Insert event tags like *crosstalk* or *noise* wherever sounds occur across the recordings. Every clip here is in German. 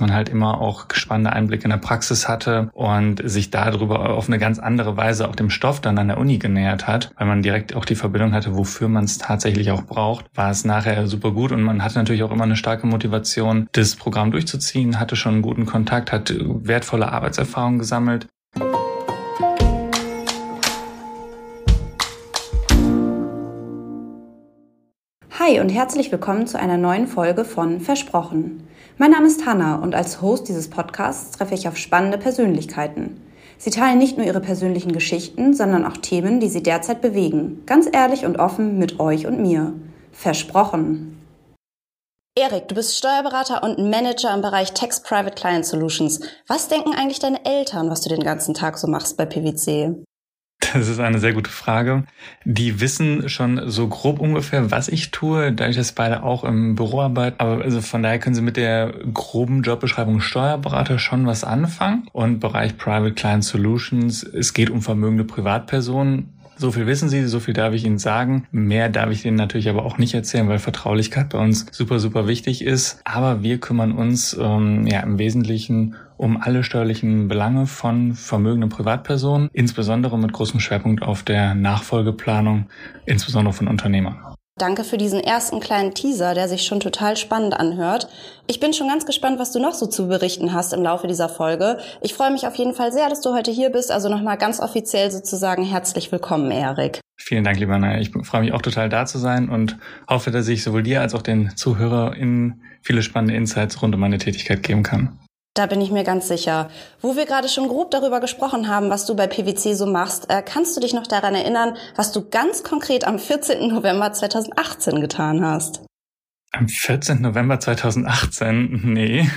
man halt immer auch spannende Einblicke in der Praxis hatte und sich darüber auf eine ganz andere Weise auch dem Stoff dann an der Uni genähert hat, weil man direkt auch die Verbindung hatte, wofür man es tatsächlich auch braucht, war es nachher super gut und man hatte natürlich auch immer eine starke Motivation, das Programm durchzuziehen, hatte schon einen guten Kontakt, hat wertvolle Arbeitserfahrungen gesammelt. Hi und herzlich willkommen zu einer neuen Folge von Versprochen. Mein Name ist Hanna und als Host dieses Podcasts treffe ich auf spannende Persönlichkeiten. Sie teilen nicht nur ihre persönlichen Geschichten, sondern auch Themen, die sie derzeit bewegen. Ganz ehrlich und offen mit euch und mir. Versprochen. Erik, du bist Steuerberater und Manager im Bereich Tax Private Client Solutions. Was denken eigentlich deine Eltern, was du den ganzen Tag so machst bei PwC? Das ist eine sehr gute Frage. Die wissen schon so grob ungefähr, was ich tue, da ich das beide auch im Büro arbeite. Aber also von daher können sie mit der groben Jobbeschreibung Steuerberater schon was anfangen. Und Bereich Private Client Solutions, es geht um vermögende Privatpersonen. So viel wissen Sie, so viel darf ich Ihnen sagen. Mehr darf ich Ihnen natürlich aber auch nicht erzählen, weil Vertraulichkeit bei uns super, super wichtig ist. Aber wir kümmern uns ähm, ja im Wesentlichen um alle steuerlichen Belange von vermögenden Privatpersonen, insbesondere mit großem Schwerpunkt auf der Nachfolgeplanung, insbesondere von Unternehmern. Danke für diesen ersten kleinen Teaser, der sich schon total spannend anhört. Ich bin schon ganz gespannt, was du noch so zu berichten hast im Laufe dieser Folge. Ich freue mich auf jeden Fall sehr, dass du heute hier bist. Also nochmal ganz offiziell sozusagen herzlich willkommen, Erik. Vielen Dank, lieber Naya. Ich freue mich auch total da zu sein und hoffe, dass ich sowohl dir als auch den ZuhörerInnen viele spannende Insights rund um meine Tätigkeit geben kann. Da bin ich mir ganz sicher. Wo wir gerade schon grob darüber gesprochen haben, was du bei PwC so machst, äh, kannst du dich noch daran erinnern, was du ganz konkret am 14. November 2018 getan hast? Am 14. November 2018? Nee.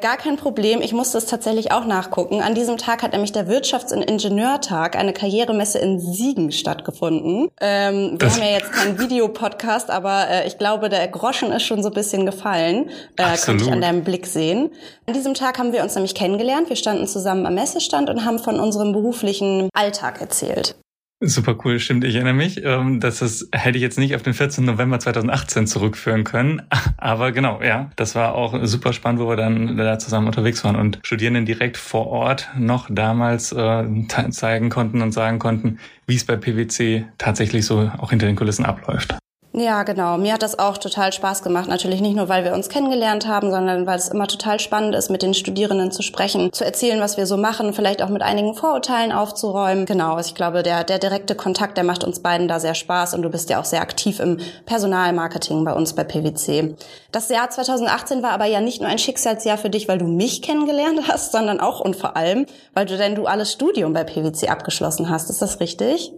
Gar kein Problem. Ich musste es tatsächlich auch nachgucken. An diesem Tag hat nämlich der Wirtschafts- und Ingenieurtag, eine Karrieremesse in Siegen stattgefunden. Ähm, wir das haben ja jetzt keinen Videopodcast, aber äh, ich glaube, der Groschen ist schon so ein bisschen gefallen. Äh, Absolut. ich an deinem Blick sehen. An diesem Tag haben wir uns nämlich kennengelernt. Wir standen zusammen am Messestand und haben von unserem beruflichen Alltag erzählt. Super cool, stimmt. Ich erinnere mich. Ähm, dass das hätte ich jetzt nicht auf den 14. November 2018 zurückführen können. *laughs* Aber genau, ja, das war auch super spannend, wo wir dann da zusammen unterwegs waren und Studierenden direkt vor Ort noch damals äh, zeigen konnten und sagen konnten, wie es bei PwC tatsächlich so auch hinter den Kulissen abläuft. Ja, genau. Mir hat das auch total Spaß gemacht. Natürlich nicht nur, weil wir uns kennengelernt haben, sondern weil es immer total spannend ist, mit den Studierenden zu sprechen, zu erzählen, was wir so machen, vielleicht auch mit einigen Vorurteilen aufzuräumen. Genau. Also ich glaube, der, der direkte Kontakt, der macht uns beiden da sehr Spaß und du bist ja auch sehr aktiv im Personalmarketing bei uns bei PwC. Das Jahr 2018 war aber ja nicht nur ein Schicksalsjahr für dich, weil du mich kennengelernt hast, sondern auch und vor allem, weil du dein duales Studium bei PwC abgeschlossen hast. Ist das richtig?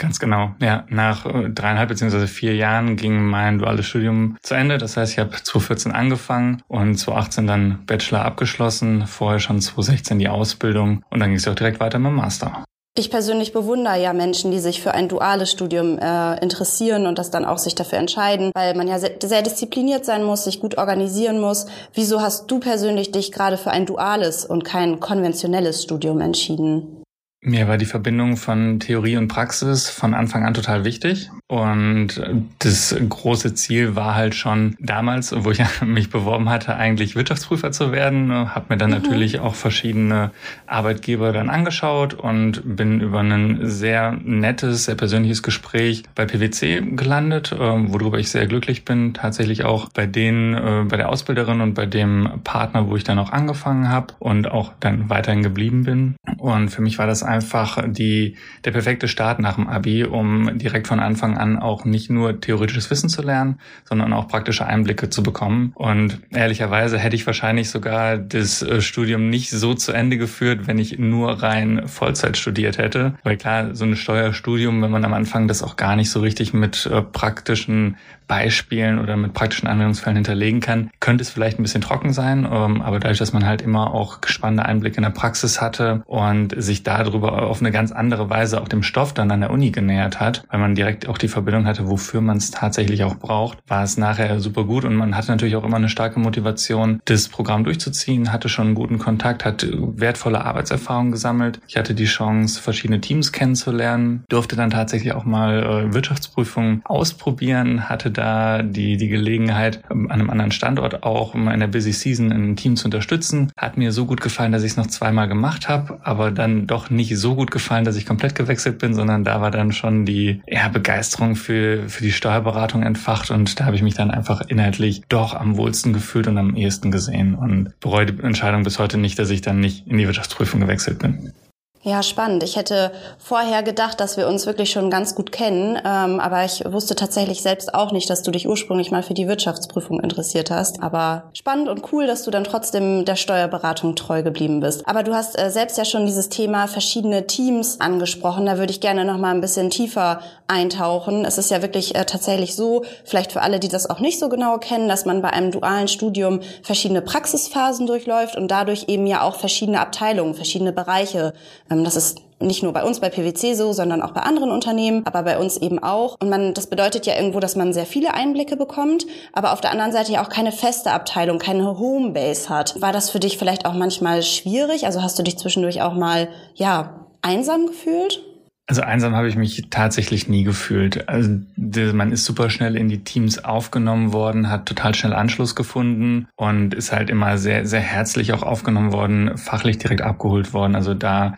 Ganz genau. Ja, nach äh, dreieinhalb beziehungsweise vier Jahren ging mein duales Studium zu Ende. Das heißt, ich habe 2014 angefangen und 2018 dann Bachelor abgeschlossen, vorher schon 2016 die Ausbildung und dann ging es auch direkt weiter mit dem Master. Ich persönlich bewundere ja Menschen, die sich für ein duales Studium äh, interessieren und das dann auch sich dafür entscheiden, weil man ja sehr, sehr diszipliniert sein muss, sich gut organisieren muss. Wieso hast du persönlich dich gerade für ein duales und kein konventionelles Studium entschieden? Mir war die Verbindung von Theorie und Praxis von Anfang an total wichtig. Und das große Ziel war halt schon damals, wo ich *laughs* mich beworben hatte, eigentlich Wirtschaftsprüfer zu werden. Habe mir dann mhm. natürlich auch verschiedene Arbeitgeber dann angeschaut und bin über ein sehr nettes, sehr persönliches Gespräch bei PwC gelandet, ähm, worüber ich sehr glücklich bin. Tatsächlich auch bei denen, äh, bei der Ausbilderin und bei dem Partner, wo ich dann auch angefangen habe und auch dann weiterhin geblieben bin. Und für mich war das einfach die, der perfekte Start nach dem Abi, um direkt von Anfang an auch nicht nur theoretisches Wissen zu lernen, sondern auch praktische Einblicke zu bekommen. Und ehrlicherweise hätte ich wahrscheinlich sogar das äh, Studium nicht so zu Ende geführt, wenn ich nur rein Vollzeit studiert hätte. Weil klar, so ein Steuerstudium, wenn man am Anfang das auch gar nicht so richtig mit äh, praktischen Beispielen oder mit praktischen Anwendungsfällen hinterlegen kann, könnte es vielleicht ein bisschen trocken sein. Ähm, aber dadurch, dass man halt immer auch spannende Einblicke in der Praxis hatte und sich darüber auf eine ganz andere Weise auch dem Stoff dann an der Uni genähert hat, weil man direkt auch die Verbindung hatte, wofür man es tatsächlich auch braucht, war es nachher super gut und man hatte natürlich auch immer eine starke Motivation, das Programm durchzuziehen, hatte schon einen guten Kontakt, hat wertvolle Arbeitserfahrungen gesammelt. Ich hatte die Chance, verschiedene Teams kennenzulernen, durfte dann tatsächlich auch mal äh, Wirtschaftsprüfungen ausprobieren, hatte da die, die Gelegenheit, an einem anderen Standort auch mal in der Busy Season ein Team zu unterstützen. Hat mir so gut gefallen, dass ich es noch zweimal gemacht habe, aber dann doch nicht so gut gefallen, dass ich komplett gewechselt bin, sondern da war dann schon die ja, Begeisterung für, für die Steuerberatung entfacht und da habe ich mich dann einfach inhaltlich doch am wohlsten gefühlt und am ehesten gesehen und bereue die Entscheidung bis heute nicht, dass ich dann nicht in die Wirtschaftsprüfung gewechselt bin. Ja, spannend. Ich hätte vorher gedacht, dass wir uns wirklich schon ganz gut kennen, ähm, aber ich wusste tatsächlich selbst auch nicht, dass du dich ursprünglich mal für die Wirtschaftsprüfung interessiert hast. Aber spannend und cool, dass du dann trotzdem der Steuerberatung treu geblieben bist. Aber du hast äh, selbst ja schon dieses Thema verschiedene Teams angesprochen. Da würde ich gerne noch mal ein bisschen tiefer eintauchen. Es ist ja wirklich äh, tatsächlich so, vielleicht für alle, die das auch nicht so genau kennen, dass man bei einem dualen Studium verschiedene Praxisphasen durchläuft und dadurch eben ja auch verschiedene Abteilungen, verschiedene Bereiche das ist nicht nur bei uns bei PwC so, sondern auch bei anderen Unternehmen, aber bei uns eben auch. Und man, das bedeutet ja irgendwo, dass man sehr viele Einblicke bekommt, aber auf der anderen Seite ja auch keine feste Abteilung, keine Homebase hat. War das für dich vielleicht auch manchmal schwierig? Also hast du dich zwischendurch auch mal, ja, einsam gefühlt? Also einsam habe ich mich tatsächlich nie gefühlt. Also man ist super schnell in die Teams aufgenommen worden, hat total schnell Anschluss gefunden und ist halt immer sehr, sehr herzlich auch aufgenommen worden, fachlich direkt abgeholt worden. Also da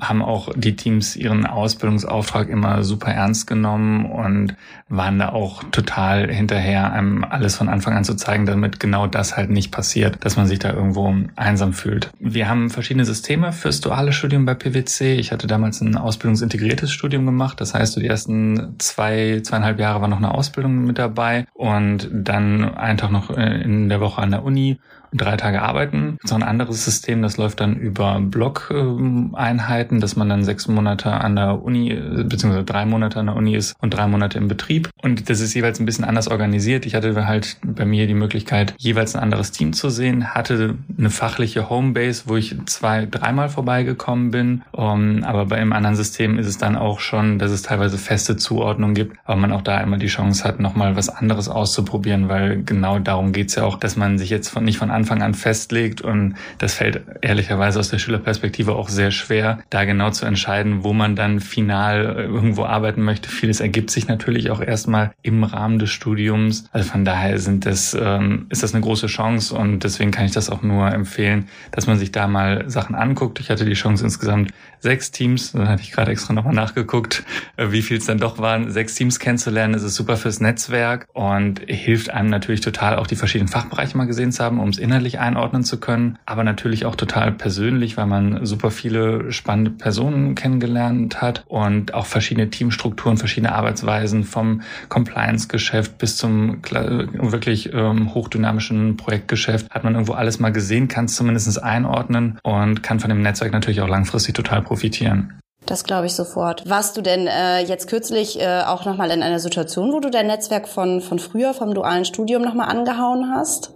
haben auch die Teams ihren Ausbildungsauftrag immer super ernst genommen und waren da auch total hinterher, einem alles von Anfang an zu zeigen, damit genau das halt nicht passiert, dass man sich da irgendwo einsam fühlt. Wir haben verschiedene Systeme fürs duale Studium bei PwC. Ich hatte damals ein Ausbildungsintegriertes integriertes Studium gemacht. Das heißt, die ersten zwei, zweieinhalb Jahre war noch eine Ausbildung mit dabei und dann einen Tag noch äh, in der Woche an der Uni drei Tage arbeiten. So ein anderes System, das läuft dann über Block-Einheiten, dass man dann sechs Monate an der Uni, beziehungsweise drei Monate an der Uni ist und drei Monate im Betrieb. Und das ist jeweils ein bisschen anders organisiert. Ich hatte halt bei mir die Möglichkeit, jeweils ein anderes Team zu sehen, hatte eine fachliche Homebase, wo ich zwei, dreimal vorbeigekommen bin. Um, aber bei einem anderen System ist es dann auch schon, dass es teilweise feste Zuordnungen gibt, aber man auch da immer die Chance hat, nochmal was anderes auszuprobieren, weil genau darum geht's ja auch, dass man sich jetzt von, nicht von Anfang an festlegt und das fällt ehrlicherweise aus der Schülerperspektive auch sehr schwer, da genau zu entscheiden, wo man dann final äh, irgendwo arbeiten möchte. Vieles ergibt sich natürlich auch erstmal im Rahmen des Studiums. Also von daher sind das, ähm, ist das eine große Chance und deswegen kann ich das auch nur empfehlen, dass man sich da mal Sachen anguckt. Ich hatte die Chance insgesamt sechs Teams, dann hatte ich gerade extra nochmal nachgeguckt, äh, wie viel es dann doch waren, sechs Teams kennenzulernen. Das ist super fürs Netzwerk und hilft einem natürlich total auch die verschiedenen Fachbereiche mal gesehen zu haben, um es inhaltlich einordnen zu können, aber natürlich auch total persönlich, weil man super viele spannende Personen kennengelernt hat und auch verschiedene Teamstrukturen, verschiedene Arbeitsweisen vom Compliance-Geschäft bis zum wirklich ähm, hochdynamischen Projektgeschäft hat man irgendwo alles mal gesehen, kann es zumindest einordnen und kann von dem Netzwerk natürlich auch langfristig total profitieren. Das glaube ich sofort. Warst du denn äh, jetzt kürzlich äh, auch nochmal in einer Situation, wo du dein Netzwerk von, von früher, vom dualen Studium nochmal angehauen hast?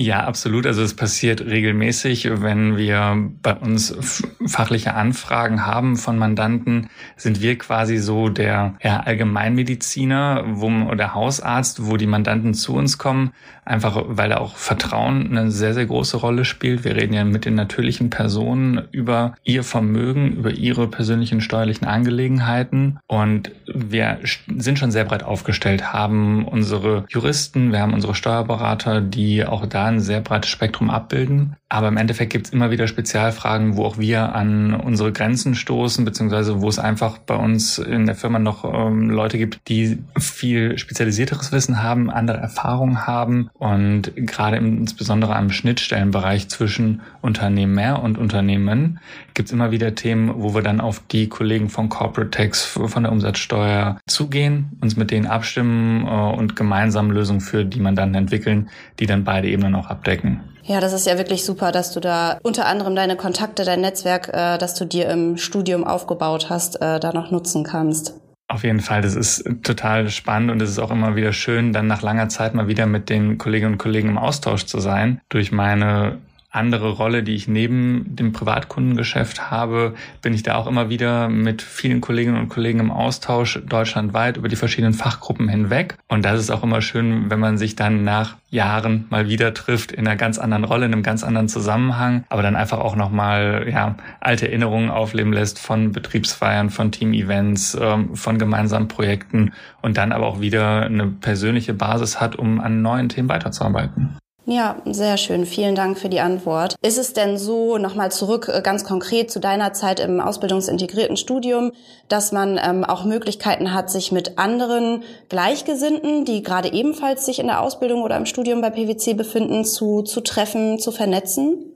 Ja, absolut. Also es passiert regelmäßig, wenn wir bei uns fachliche Anfragen haben von Mandanten, sind wir quasi so der ja, Allgemeinmediziner wo, oder Hausarzt, wo die Mandanten zu uns kommen, einfach weil da auch Vertrauen eine sehr, sehr große Rolle spielt. Wir reden ja mit den natürlichen Personen über ihr Vermögen, über ihre persönlichen steuerlichen Angelegenheiten und wir sind schon sehr breit aufgestellt, haben unsere Juristen, wir haben unsere Steuerberater, die auch da ein sehr breites Spektrum abbilden. Aber im Endeffekt gibt es immer wieder Spezialfragen, wo auch wir an unsere Grenzen stoßen, beziehungsweise wo es einfach bei uns in der Firma noch ähm, Leute gibt, die viel spezialisierteres Wissen haben, andere Erfahrungen haben und gerade insbesondere am Schnittstellenbereich zwischen Unternehmer und Unternehmen gibt es immer wieder Themen, wo wir dann auf die Kollegen von Corporate Tax, von der Umsatzsteuer zugehen, uns mit denen abstimmen äh, und gemeinsam Lösungen für die Mandanten entwickeln, die dann beide Ebenen auch abdecken. Ja, das ist ja wirklich super, dass du da unter anderem deine Kontakte, dein Netzwerk, äh, das du dir im Studium aufgebaut hast, äh, da noch nutzen kannst. Auf jeden Fall, das ist total spannend und es ist auch immer wieder schön, dann nach langer Zeit mal wieder mit den Kolleginnen und Kollegen im Austausch zu sein. Durch meine andere Rolle, die ich neben dem Privatkundengeschäft habe, bin ich da auch immer wieder mit vielen Kolleginnen und Kollegen im Austausch deutschlandweit über die verschiedenen Fachgruppen hinweg. Und das ist auch immer schön, wenn man sich dann nach Jahren mal wieder trifft in einer ganz anderen Rolle, in einem ganz anderen Zusammenhang, aber dann einfach auch nochmal ja, alte Erinnerungen aufleben lässt von Betriebsfeiern, von Team-Events, ähm, von gemeinsamen Projekten und dann aber auch wieder eine persönliche Basis hat, um an neuen Themen weiterzuarbeiten. Ja, sehr schön. Vielen Dank für die Antwort. Ist es denn so, nochmal zurück äh, ganz konkret zu deiner Zeit im ausbildungsintegrierten Studium, dass man ähm, auch Möglichkeiten hat, sich mit anderen Gleichgesinnten, die gerade ebenfalls sich in der Ausbildung oder im Studium bei PwC befinden, zu, zu treffen, zu vernetzen?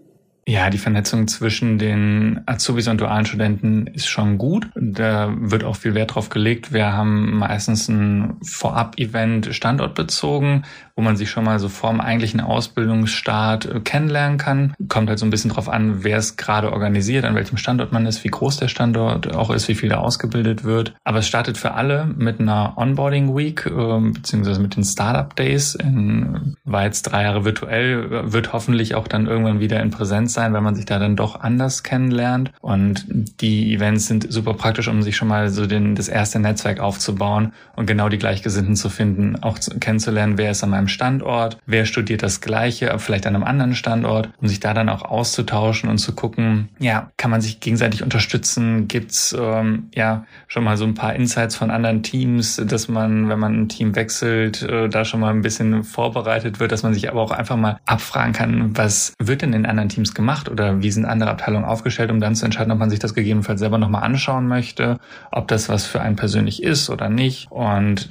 Ja, die Vernetzung zwischen den Azubis und dualen Studenten ist schon gut. Da wird auch viel Wert drauf gelegt. Wir haben meistens ein Vorab-Event standortbezogen, wo man sich schon mal so vorm eigentlichen Ausbildungsstart äh, kennenlernen kann. Kommt halt so ein bisschen drauf an, wer es gerade organisiert, an welchem Standort man ist, wie groß der Standort auch ist, wie viel da ausgebildet wird. Aber es startet für alle mit einer Onboarding Week, äh, beziehungsweise mit den Startup Days. In, war jetzt drei Jahre virtuell, wird hoffentlich auch dann irgendwann wieder in Präsenz sein, weil man sich da dann doch anders kennenlernt. Und die Events sind super praktisch, um sich schon mal so den, das erste Netzwerk aufzubauen und genau die Gleichgesinnten zu finden, auch zu, kennenzulernen, wer ist an meinem einem Standort, wer studiert das Gleiche, vielleicht an einem anderen Standort, um sich da dann auch auszutauschen und zu gucken, ja, kann man sich gegenseitig unterstützen? Gibt's ähm, ja schon mal so ein paar Insights von anderen Teams, dass man, wenn man ein Team wechselt, äh, da schon mal ein bisschen vorbereitet wird, dass man sich aber auch einfach mal abfragen kann, was wird denn in anderen Teams gemacht oder wie sind andere Abteilungen aufgestellt, um dann zu entscheiden, ob man sich das gegebenenfalls selber nochmal anschauen möchte, ob das was für einen persönlich ist oder nicht. Und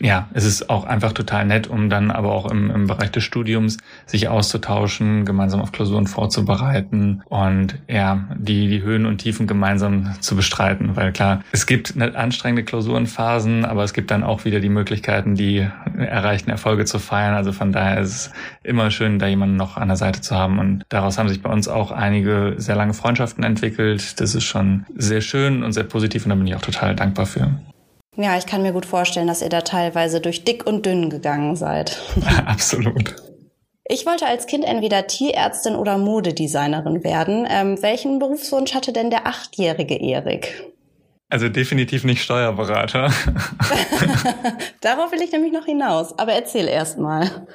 ja, es ist auch einfach total nett, um dann aber auch im, im Bereich des Studiums sich auszutauschen, gemeinsam auf Klausuren vorzubereiten und ja, die, die Höhen und Tiefen gemeinsam zu bestreiten. Weil klar, es gibt anstrengende Klausurenphasen, aber es gibt dann auch wieder die Möglichkeiten, die erreichten Erfolge zu feiern. Also von daher ist es immer schön, da jemanden noch an der Seite zu haben. Und daraus haben sich bei uns auch einige sehr lange Freundschaften entwickelt. Das ist schon sehr schön und sehr positiv und da bin ich auch total dankbar für. Ja, ich kann mir gut vorstellen, dass ihr da teilweise durch dick und dünn gegangen seid. *laughs* Absolut. Ich wollte als Kind entweder Tierärztin oder Modedesignerin werden. Ähm, welchen Berufswunsch hatte denn der achtjährige Erik? Also definitiv nicht Steuerberater. *laughs* Darauf will ich nämlich noch hinaus. Aber erzähl erst mal.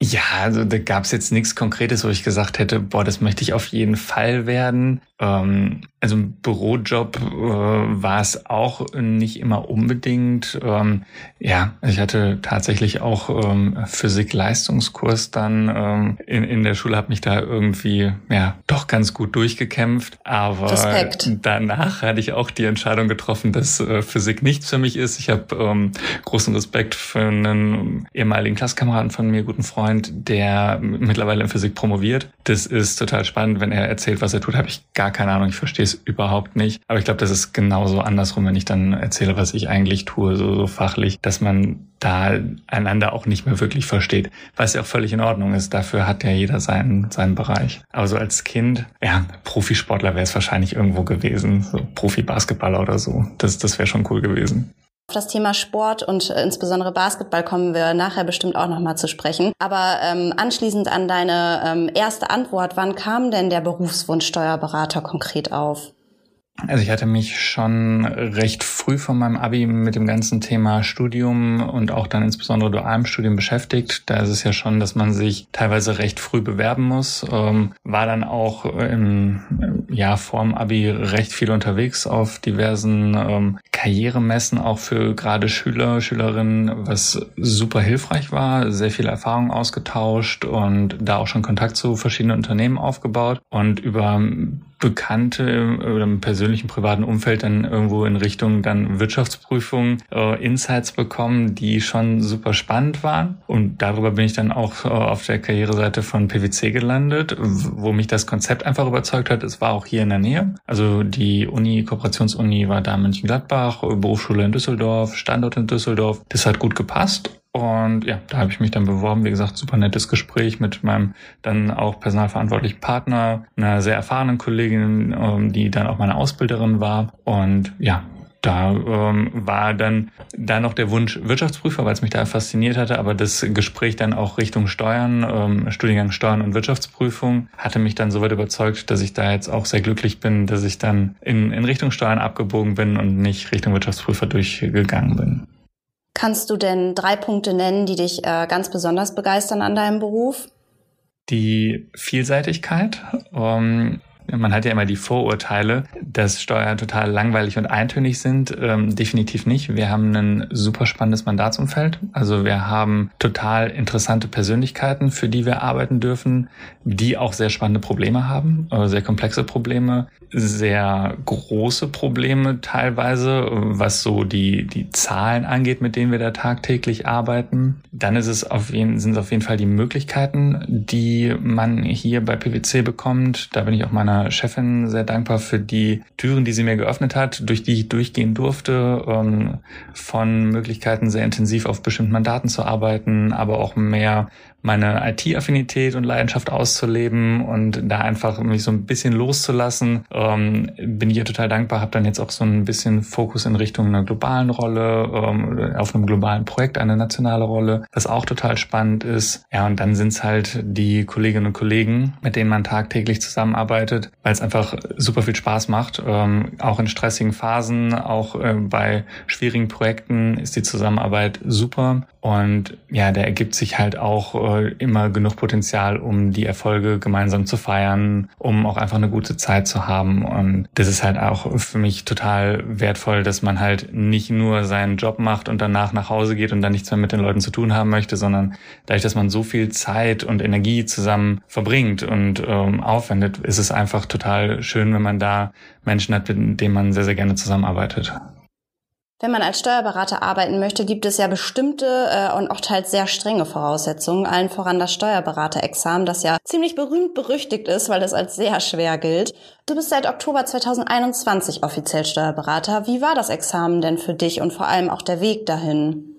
Ja, also da gab es jetzt nichts Konkretes, wo ich gesagt hätte, boah, das möchte ich auf jeden Fall werden. Ähm, also ein Bürojob äh, war es auch nicht immer unbedingt. Ähm, ja, ich hatte tatsächlich auch ähm, Physik-Leistungskurs dann ähm, in, in der Schule, habe mich da irgendwie ja doch ganz gut durchgekämpft. Aber Respekt. danach hatte ich auch die Entscheidung getroffen, dass äh, Physik nichts für mich ist. Ich habe ähm, großen Respekt für einen ehemaligen Klasskameraden von mir, guten Freund, der mittlerweile in Physik promoviert. Das ist total spannend, wenn er erzählt, was er tut, habe ich gar gar keine Ahnung, ich verstehe es überhaupt nicht. Aber ich glaube, das ist genauso andersrum, wenn ich dann erzähle, was ich eigentlich tue, so, so fachlich, dass man da einander auch nicht mehr wirklich versteht. Was ja auch völlig in Ordnung ist. Dafür hat ja jeder seinen, seinen Bereich. Aber so als Kind, ja, Profisportler wäre es wahrscheinlich irgendwo gewesen. So Profi-Basketballer oder so. Das, das wäre schon cool gewesen. Auf das Thema Sport und äh, insbesondere Basketball kommen wir nachher bestimmt auch nochmal zu sprechen. Aber ähm, anschließend an deine ähm, erste Antwort, wann kam denn der Berufswunsch Steuerberater konkret auf? Also ich hatte mich schon recht früh von meinem Abi mit dem ganzen Thema Studium und auch dann insbesondere dualem Studium beschäftigt. Da ist es ja schon, dass man sich teilweise recht früh bewerben muss. Ähm, war dann auch im Jahr vorm Abi recht viel unterwegs auf diversen ähm, Karrieremessen, auch für gerade Schüler, Schülerinnen, was super hilfreich war. Sehr viel Erfahrung ausgetauscht und da auch schon Kontakt zu verschiedenen Unternehmen aufgebaut und über Bekannte oder im persönlichen privaten Umfeld dann irgendwo in Richtung dann Wirtschaftsprüfung äh, Insights bekommen, die schon super spannend waren. Und darüber bin ich dann auch äh, auf der Karriereseite von PwC gelandet, wo mich das Konzept einfach überzeugt hat. Es war auch hier in der Nähe. Also die Uni, Kooperationsuni war da in Mönchengladbach, Berufsschule in Düsseldorf, Standort in Düsseldorf. Das hat gut gepasst. Und ja, da habe ich mich dann beworben. Wie gesagt, super nettes Gespräch mit meinem dann auch personalverantwortlichen Partner, einer sehr erfahrenen Kollegin, ähm, die dann auch meine Ausbilderin war. Und ja, da ähm, war dann da noch der Wunsch Wirtschaftsprüfer, weil es mich da fasziniert hatte, aber das Gespräch dann auch Richtung Steuern, ähm, Studiengang Steuern und Wirtschaftsprüfung hatte mich dann soweit überzeugt, dass ich da jetzt auch sehr glücklich bin, dass ich dann in, in Richtung Steuern abgebogen bin und nicht Richtung Wirtschaftsprüfer durchgegangen bin. Kannst du denn drei Punkte nennen, die dich äh, ganz besonders begeistern an deinem Beruf? Die Vielseitigkeit. Ähm, man hat ja immer die Vorurteile, dass Steuern total langweilig und eintönig sind. Ähm, definitiv nicht. Wir haben ein super spannendes Mandatsumfeld. Also wir haben total interessante Persönlichkeiten, für die wir arbeiten dürfen, die auch sehr spannende Probleme haben, äh, sehr komplexe Probleme, sehr große Probleme teilweise, was so die, die Zahlen angeht, mit denen wir da tagtäglich arbeiten. Dann ist es auf jeden, sind es auf jeden Fall die Möglichkeiten, die man hier bei PwC bekommt. Da bin ich auch meiner Chefin sehr dankbar für die Türen, die sie mir geöffnet hat, durch die ich durchgehen durfte, ähm, von Möglichkeiten sehr intensiv auf bestimmten Mandaten zu arbeiten, aber auch mehr meine IT-Affinität und Leidenschaft auszuleben und da einfach mich so ein bisschen loszulassen, ähm, bin ich ihr total dankbar. Habe dann jetzt auch so ein bisschen Fokus in Richtung einer globalen Rolle, ähm, auf einem globalen Projekt eine nationale Rolle, was auch total spannend ist. Ja, und dann sind es halt die Kolleginnen und Kollegen, mit denen man tagtäglich zusammenarbeitet, weil es einfach super viel Spaß macht. Ähm, auch in stressigen Phasen, auch äh, bei schwierigen Projekten ist die Zusammenarbeit super. Und ja, da ergibt sich halt auch äh, immer genug Potenzial, um die Erfolge gemeinsam zu feiern, um auch einfach eine gute Zeit zu haben. Und das ist halt auch für mich total wertvoll, dass man halt nicht nur seinen Job macht und danach nach Hause geht und dann nichts mehr mit den Leuten zu tun haben möchte, sondern dadurch, dass man so viel Zeit und Energie zusammen verbringt und ähm, aufwendet, ist es einfach total schön, wenn man da Menschen hat, mit denen man sehr, sehr gerne zusammenarbeitet. Wenn man als Steuerberater arbeiten möchte, gibt es ja bestimmte äh, und auch teils sehr strenge Voraussetzungen, allen voran das Steuerberaterexamen, das ja ziemlich berühmt berüchtigt ist, weil es als sehr schwer gilt. Du bist seit Oktober 2021 offiziell Steuerberater. Wie war das Examen denn für dich und vor allem auch der Weg dahin?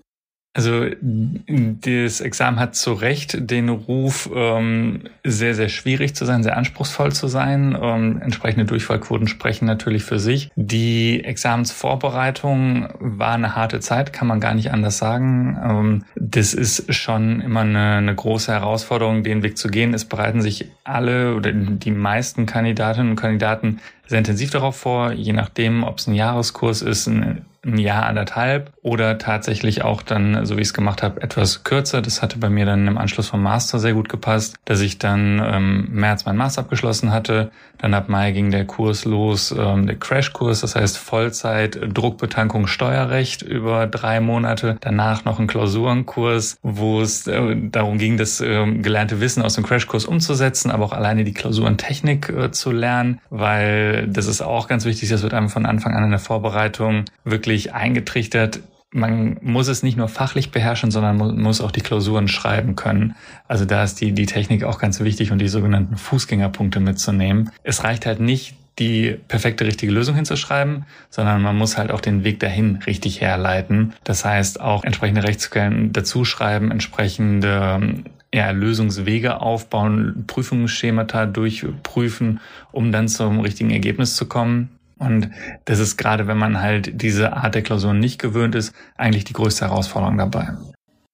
Also das Examen hat zu Recht den Ruf, ähm, sehr, sehr schwierig zu sein, sehr anspruchsvoll zu sein. Ähm, entsprechende Durchfallquoten sprechen natürlich für sich. Die Examensvorbereitung war eine harte Zeit, kann man gar nicht anders sagen. Ähm, das ist schon immer eine, eine große Herausforderung, den Weg zu gehen. Es bereiten sich alle oder die meisten Kandidatinnen und Kandidaten sehr intensiv darauf vor, je nachdem, ob es ein Jahreskurs ist, ein ein Jahr, anderthalb oder tatsächlich auch dann, so wie ich es gemacht habe, etwas kürzer. Das hatte bei mir dann im Anschluss vom Master sehr gut gepasst, dass ich dann ähm, März meinen Master abgeschlossen hatte. Dann ab Mai ging der Kurs los, ähm, der Crashkurs, das heißt Vollzeit Druckbetankung Steuerrecht über drei Monate. Danach noch ein Klausurenkurs, wo es äh, darum ging, das äh, gelernte Wissen aus dem Crashkurs umzusetzen, aber auch alleine die Klausurentechnik äh, zu lernen, weil das ist auch ganz wichtig, das wird einem von Anfang an in der Vorbereitung wirklich wirklich eingetrichtert, man muss es nicht nur fachlich beherrschen, sondern muss auch die Klausuren schreiben können. Also da ist die, die Technik auch ganz wichtig und die sogenannten Fußgängerpunkte mitzunehmen. Es reicht halt nicht, die perfekte richtige Lösung hinzuschreiben, sondern man muss halt auch den Weg dahin richtig herleiten. Das heißt auch entsprechende Rechtsquellen dazuschreiben, entsprechende ja, Lösungswege aufbauen, Prüfungsschemata durchprüfen, um dann zum richtigen Ergebnis zu kommen. Und das ist gerade, wenn man halt diese Art der Klausuren nicht gewöhnt ist, eigentlich die größte Herausforderung dabei.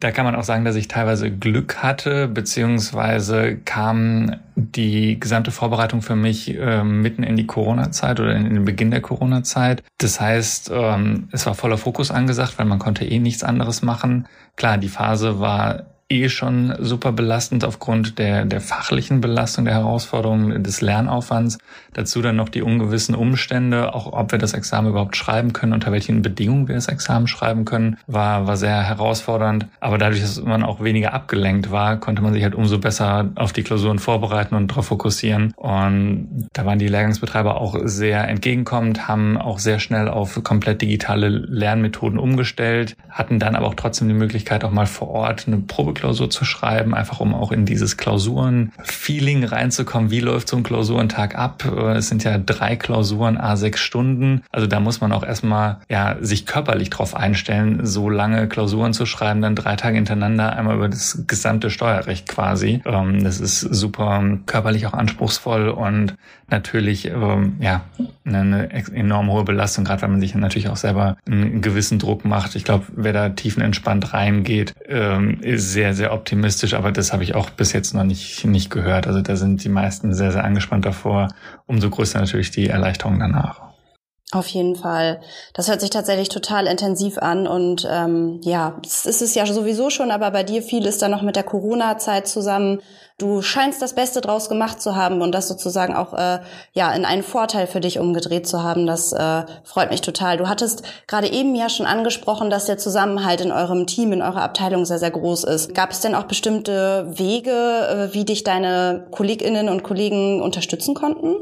Da kann man auch sagen, dass ich teilweise Glück hatte, beziehungsweise kam die gesamte Vorbereitung für mich äh, mitten in die Corona-Zeit oder in den Beginn der Corona-Zeit. Das heißt, ähm, es war voller Fokus angesagt, weil man konnte eh nichts anderes machen. Klar, die Phase war eh schon super belastend aufgrund der, der fachlichen Belastung, der Herausforderungen, des Lernaufwands. Dazu dann noch die ungewissen Umstände, auch ob wir das Examen überhaupt schreiben können, unter welchen Bedingungen wir das Examen schreiben können, war, war sehr herausfordernd. Aber dadurch, dass man auch weniger abgelenkt war, konnte man sich halt umso besser auf die Klausuren vorbereiten und darauf fokussieren. Und da waren die Lehrgangsbetreiber auch sehr entgegenkommend, haben auch sehr schnell auf komplett digitale Lernmethoden umgestellt, hatten dann aber auch trotzdem die Möglichkeit, auch mal vor Ort eine Probe Klausur zu schreiben, einfach um auch in dieses Klausuren-Feeling reinzukommen. Wie läuft so ein Klausurentag ab? Äh, es sind ja drei Klausuren, a sechs Stunden. Also da muss man auch erstmal ja sich körperlich drauf einstellen, so lange Klausuren zu schreiben, dann drei Tage hintereinander einmal über das gesamte Steuerrecht quasi. Ähm, das ist super körperlich auch anspruchsvoll und natürlich ähm, ja eine enorm hohe Belastung, gerade weil man sich natürlich auch selber einen gewissen Druck macht. Ich glaube, wer da tiefenentspannt reingeht, ähm, ist sehr, sehr optimistisch, aber das habe ich auch bis jetzt noch nicht, nicht gehört. Also da sind die meisten sehr, sehr angespannt davor. Umso größer natürlich die Erleichterung danach. Auf jeden Fall. Das hört sich tatsächlich total intensiv an und ähm, ja, es ist es ja sowieso schon, aber bei dir fiel es dann noch mit der Corona-Zeit zusammen. Du scheinst das Beste draus gemacht zu haben und das sozusagen auch äh, ja in einen Vorteil für dich umgedreht zu haben. Das äh, freut mich total. Du hattest gerade eben ja schon angesprochen, dass der Zusammenhalt in eurem Team, in eurer Abteilung sehr sehr groß ist. Gab es denn auch bestimmte Wege, äh, wie dich deine Kolleginnen und Kollegen unterstützen konnten?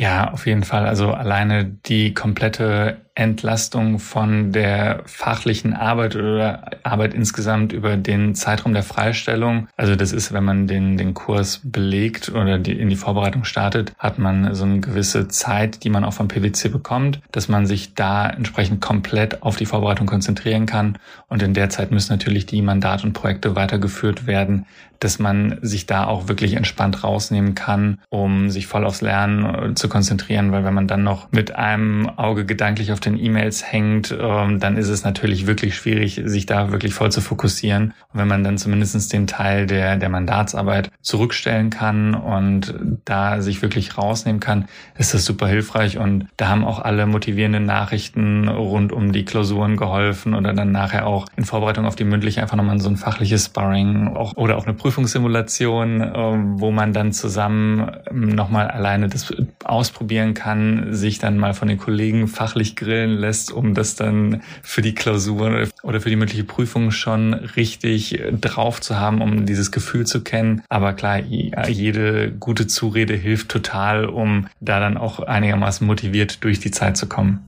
Ja, auf jeden Fall. Also alleine die komplette Entlastung von der fachlichen Arbeit oder Arbeit insgesamt über den Zeitraum der Freistellung. Also das ist, wenn man den, den Kurs belegt oder die, in die Vorbereitung startet, hat man so eine gewisse Zeit, die man auch vom PwC bekommt, dass man sich da entsprechend komplett auf die Vorbereitung konzentrieren kann. Und in der Zeit müssen natürlich die Mandate und Projekte weitergeführt werden, dass man sich da auch wirklich entspannt rausnehmen kann, um sich voll aufs Lernen zu konzentrieren, weil wenn man dann noch mit einem Auge gedanklich auf den E-Mails hängt, ähm, dann ist es natürlich wirklich schwierig, sich da wirklich voll zu fokussieren. Und wenn man dann zumindest den Teil der, der Mandatsarbeit zurückstellen kann und da sich wirklich rausnehmen kann, ist das super hilfreich. Und da haben auch alle motivierenden Nachrichten rund um die Klausuren geholfen oder dann nachher auch in Vorbereitung auf die mündliche einfach nochmal so ein fachliches Sparring auch, oder auch eine Prüfungssimulation, ähm, wo man dann zusammen nochmal alleine das ausprobieren kann, sich dann mal von den Kollegen fachlich grillen erstellen lässt, um das dann für die Klausur oder für die mündliche Prüfung schon richtig drauf zu haben, um dieses Gefühl zu kennen. Aber klar, jede gute Zurede hilft total, um da dann auch einigermaßen motiviert durch die Zeit zu kommen.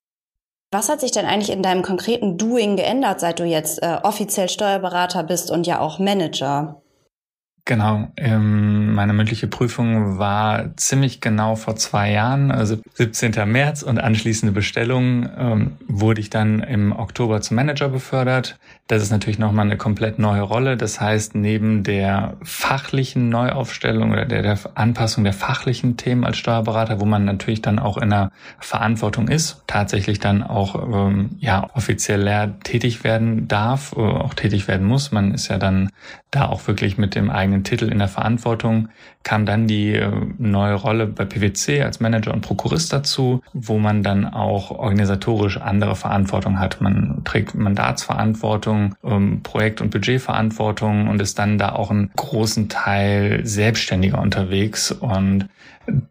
Was hat sich denn eigentlich in deinem konkreten Doing geändert, seit du jetzt äh, offiziell Steuerberater bist und ja auch Manager? Genau, ähm, meine mündliche Prüfung war ziemlich genau vor zwei Jahren, also 17. März und anschließende Bestellung ähm, wurde ich dann im Oktober zum Manager befördert. Das ist natürlich nochmal eine komplett neue Rolle. Das heißt, neben der fachlichen Neuaufstellung oder der, der Anpassung der fachlichen Themen als Steuerberater, wo man natürlich dann auch in der Verantwortung ist, tatsächlich dann auch ähm, ja offiziell tätig werden darf, äh, auch tätig werden muss. Man ist ja dann da auch wirklich mit dem eigenen Titel in der Verantwortung, kam dann die äh, neue Rolle bei PwC als Manager und Prokurist dazu, wo man dann auch organisatorisch andere Verantwortung hat. Man trägt Mandatsverantwortung, ähm, Projekt- und Budgetverantwortung und ist dann da auch einen großen Teil selbstständiger unterwegs und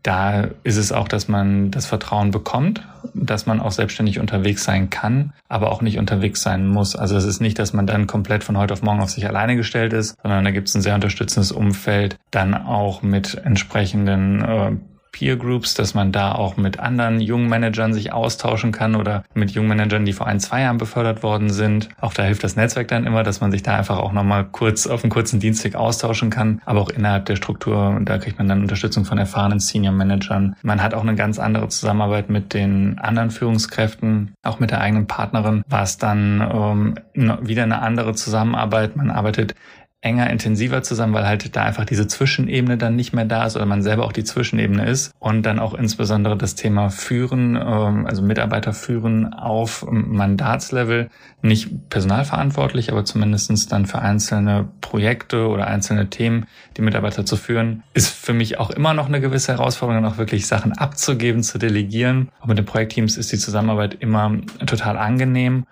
da ist es auch, dass man das Vertrauen bekommt, dass man auch selbstständig unterwegs sein kann, aber auch nicht unterwegs sein muss. Also es ist nicht, dass man dann komplett von heute auf morgen auf sich alleine gestellt ist, sondern da gibt es ein sehr unterstützendes Umfeld, dann auch mit entsprechenden äh, Peer Groups, dass man da auch mit anderen jungen Managern sich austauschen kann oder mit jungen Managern, die vor ein, zwei Jahren befördert worden sind. Auch da hilft das Netzwerk dann immer, dass man sich da einfach auch nochmal kurz auf einen kurzen Dienstweg austauschen kann. Aber auch innerhalb der Struktur, da kriegt man dann Unterstützung von erfahrenen Senior Managern. Man hat auch eine ganz andere Zusammenarbeit mit den anderen Führungskräften, auch mit der eigenen Partnerin war es dann ähm, wieder eine andere Zusammenarbeit. Man arbeitet enger, intensiver zusammen, weil halt da einfach diese Zwischenebene dann nicht mehr da ist oder man selber auch die Zwischenebene ist. Und dann auch insbesondere das Thema Führen, ähm, also Mitarbeiter führen auf Mandatslevel, nicht personalverantwortlich, aber zumindestens dann für einzelne Projekte oder einzelne Themen die Mitarbeiter zu führen, ist für mich auch immer noch eine gewisse Herausforderung, dann auch wirklich Sachen abzugeben, zu delegieren. Aber mit den Projektteams ist die Zusammenarbeit immer total angenehm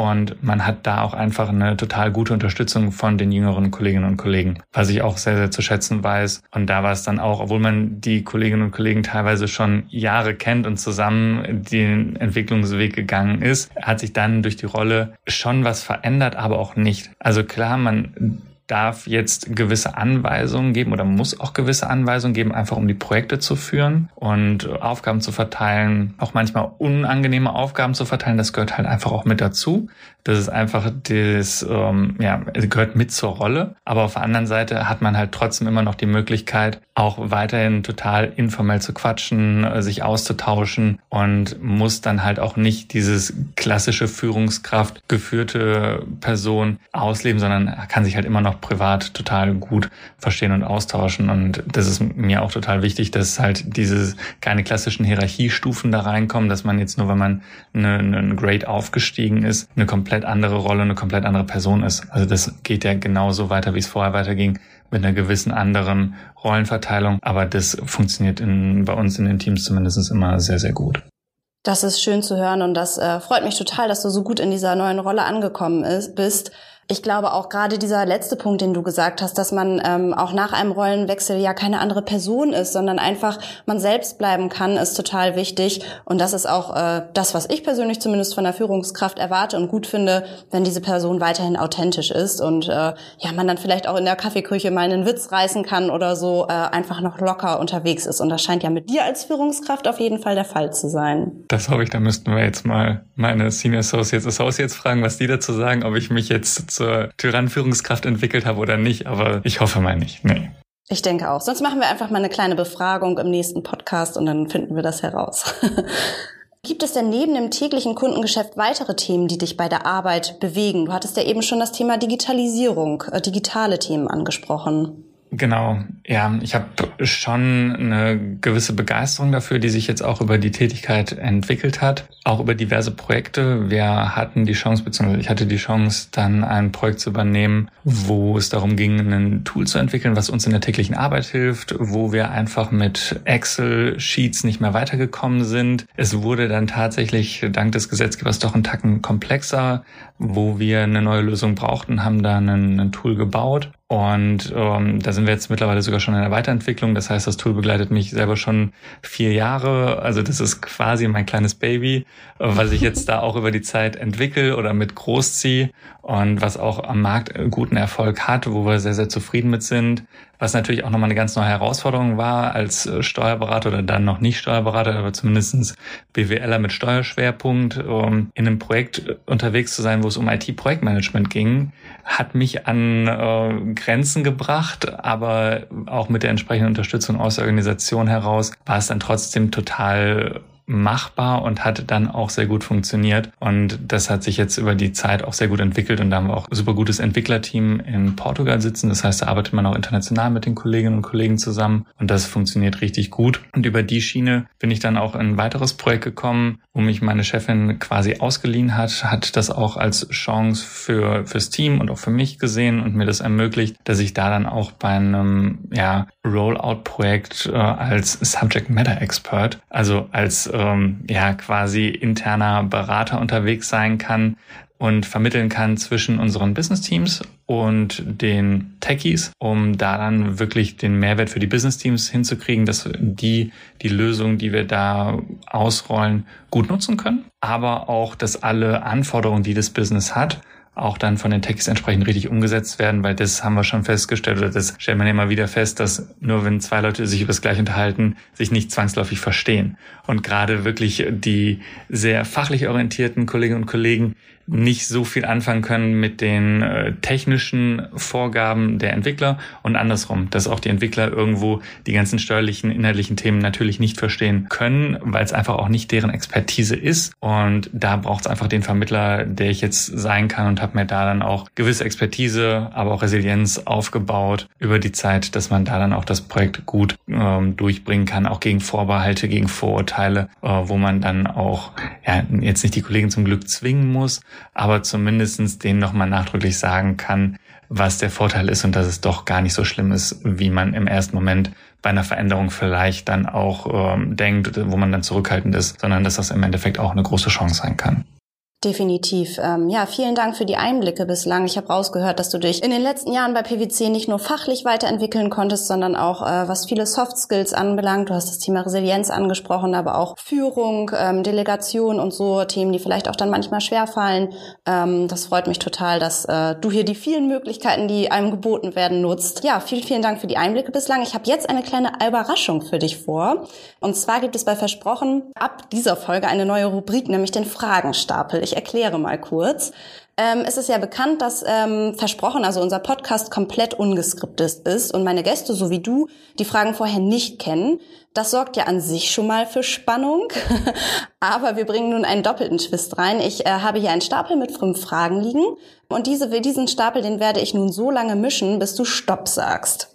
und man hat da auch einfach eine total gute Unterstützung von den jüngeren Kolleginnen und Kollegen, was ich auch sehr, sehr zu schätzen weiß. Und da war es dann auch, obwohl man die Kolleginnen und Kollegen teilweise schon Jahre kennt und zusammen den Entwicklungsweg gegangen ist, hat sich dann durch die Rolle schon was verändert, aber auch nicht. Also klar, man darf jetzt gewisse Anweisungen geben oder muss auch gewisse Anweisungen geben, einfach um die Projekte zu führen und Aufgaben zu verteilen, auch manchmal unangenehme Aufgaben zu verteilen. Das gehört halt einfach auch mit dazu. Das ist einfach das, ähm, ja, gehört mit zur Rolle. Aber auf der anderen Seite hat man halt trotzdem immer noch die Möglichkeit, auch weiterhin total informell zu quatschen, äh, sich auszutauschen und muss dann halt auch nicht dieses klassische Führungskraft geführte Person ausleben, sondern kann sich halt immer noch privat total gut verstehen und austauschen. Und das ist mir auch total wichtig, dass halt diese keine klassischen Hierarchiestufen da reinkommen, dass man jetzt nur, wenn man eine, eine Grade aufgestiegen ist, eine komplett andere Rolle, eine komplett andere Person ist. Also das geht ja genauso weiter, wie es vorher weiterging mit einer gewissen anderen Rollenverteilung. Aber das funktioniert in, bei uns in den Teams zumindest immer sehr, sehr gut. Das ist schön zu hören und das äh, freut mich total, dass du so gut in dieser neuen Rolle angekommen ist, bist ich glaube auch gerade dieser letzte Punkt, den du gesagt hast, dass man ähm, auch nach einem Rollenwechsel ja keine andere Person ist, sondern einfach man selbst bleiben kann, ist total wichtig. Und das ist auch äh, das, was ich persönlich zumindest von der Führungskraft erwarte und gut finde, wenn diese Person weiterhin authentisch ist und äh, ja, man dann vielleicht auch in der Kaffeeküche mal einen Witz reißen kann oder so äh, einfach noch locker unterwegs ist. Und das scheint ja mit dir als Führungskraft auf jeden Fall der Fall zu sein. Das hoffe ich, da müssten wir jetzt mal meine Senior Associates Associates fragen, was die dazu sagen, ob ich mich jetzt zur Tyrannenführungskraft entwickelt habe oder nicht, aber ich hoffe mal nicht. Nee. Ich denke auch. Sonst machen wir einfach mal eine kleine Befragung im nächsten Podcast und dann finden wir das heraus. *laughs* Gibt es denn neben dem täglichen Kundengeschäft weitere Themen, die dich bei der Arbeit bewegen? Du hattest ja eben schon das Thema Digitalisierung, äh, digitale Themen angesprochen. Genau, ja, ich habe schon eine gewisse Begeisterung dafür, die sich jetzt auch über die Tätigkeit entwickelt hat, auch über diverse Projekte. Wir hatten die Chance, beziehungsweise ich hatte die Chance, dann ein Projekt zu übernehmen, wo es darum ging, ein Tool zu entwickeln, was uns in der täglichen Arbeit hilft, wo wir einfach mit Excel-Sheets nicht mehr weitergekommen sind. Es wurde dann tatsächlich dank des Gesetzgebers doch ein Tacken komplexer, wo wir eine neue Lösung brauchten, haben da ein, ein Tool gebaut und ähm, da sind wir jetzt mittlerweile sogar schon in der Weiterentwicklung. Das heißt, das Tool begleitet mich selber schon vier Jahre. Also das ist quasi mein kleines Baby, was ich jetzt da auch über die Zeit entwickle oder mit großziehe und was auch am Markt guten Erfolg hat, wo wir sehr, sehr zufrieden mit sind. Was natürlich auch nochmal eine ganz neue Herausforderung war als äh, Steuerberater oder dann noch nicht Steuerberater, aber zumindestens BWLer mit Steuerschwerpunkt, um in einem Projekt unterwegs zu sein, wo es um IT-Projektmanagement ging, hat mich an äh, Grenzen gebracht, aber auch mit der entsprechenden Unterstützung aus der Organisation heraus war es dann trotzdem total machbar und hat dann auch sehr gut funktioniert. Und das hat sich jetzt über die Zeit auch sehr gut entwickelt und da haben wir auch ein super gutes Entwicklerteam in Portugal sitzen. Das heißt, da arbeitet man auch international mit den Kolleginnen und Kollegen zusammen und das funktioniert richtig gut. Und über die Schiene bin ich dann auch in ein weiteres Projekt gekommen, wo mich meine Chefin quasi ausgeliehen hat, hat das auch als Chance für fürs Team und auch für mich gesehen und mir das ermöglicht, dass ich da dann auch bei einem ja, Rollout-Projekt äh, als Subject Matter Expert, also als ähm, ja quasi interner Berater unterwegs sein kann und vermitteln kann zwischen unseren Business Teams und den Techies, um da dann wirklich den Mehrwert für die Business Teams hinzukriegen, dass die die Lösung, die wir da ausrollen, gut nutzen können, aber auch, dass alle Anforderungen, die das Business hat, auch dann von den Techies entsprechend richtig umgesetzt werden, weil das haben wir schon festgestellt oder das stellt man immer wieder fest, dass nur wenn zwei Leute sich über das Gleiche unterhalten, sich nicht zwangsläufig verstehen. Und gerade wirklich die sehr fachlich orientierten Kolleginnen und Kollegen, nicht so viel anfangen können mit den äh, technischen Vorgaben der Entwickler und andersrum, dass auch die Entwickler irgendwo die ganzen steuerlichen, inhaltlichen Themen natürlich nicht verstehen können, weil es einfach auch nicht deren Expertise ist. Und da braucht es einfach den Vermittler, der ich jetzt sein kann und habe mir da dann auch gewisse Expertise, aber auch Resilienz aufgebaut über die Zeit, dass man da dann auch das Projekt gut ähm, durchbringen kann, auch gegen Vorbehalte, gegen Vorurteile, äh, wo man dann auch ja, jetzt nicht die Kollegen zum Glück zwingen muss, aber zumindestens denen nochmal nachdrücklich sagen kann, was der Vorteil ist und dass es doch gar nicht so schlimm ist, wie man im ersten Moment bei einer Veränderung vielleicht dann auch ähm, denkt, wo man dann zurückhaltend ist, sondern dass das im Endeffekt auch eine große Chance sein kann. Definitiv. Ähm, ja, vielen Dank für die Einblicke bislang. Ich habe rausgehört, dass du dich in den letzten Jahren bei PwC nicht nur fachlich weiterentwickeln konntest, sondern auch äh, was viele Soft Skills anbelangt. Du hast das Thema Resilienz angesprochen, aber auch Führung, ähm, Delegation und so Themen, die vielleicht auch dann manchmal schwerfallen. Ähm, das freut mich total, dass äh, du hier die vielen Möglichkeiten, die einem geboten werden, nutzt. Ja, vielen, vielen Dank für die Einblicke bislang. Ich habe jetzt eine kleine Überraschung für dich vor. Und zwar gibt es bei Versprochen ab dieser Folge eine neue Rubrik, nämlich den Fragenstapel. Ich erkläre mal kurz. Ähm, es ist ja bekannt, dass ähm, versprochen, also unser Podcast komplett ungeskriptet ist und meine Gäste, so wie du, die Fragen vorher nicht kennen. Das sorgt ja an sich schon mal für Spannung. *laughs* Aber wir bringen nun einen doppelten Twist rein. Ich äh, habe hier einen Stapel mit fünf Fragen liegen und diese, diesen Stapel, den werde ich nun so lange mischen, bis du Stopp sagst.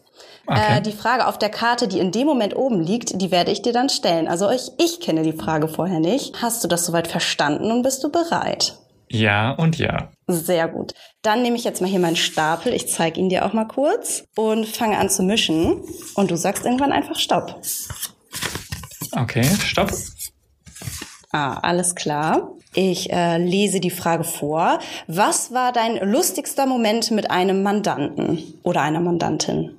Okay. Äh, die Frage auf der Karte, die in dem Moment oben liegt, die werde ich dir dann stellen. Also ich, ich kenne die Frage vorher nicht. Hast du das soweit verstanden und bist du bereit? Ja und ja. Sehr gut. Dann nehme ich jetzt mal hier meinen Stapel. Ich zeige ihn dir auch mal kurz und fange an zu mischen. Und du sagst irgendwann einfach Stopp. Okay, Stopp. Ah, alles klar. Ich äh, lese die Frage vor. Was war dein lustigster Moment mit einem Mandanten oder einer Mandantin?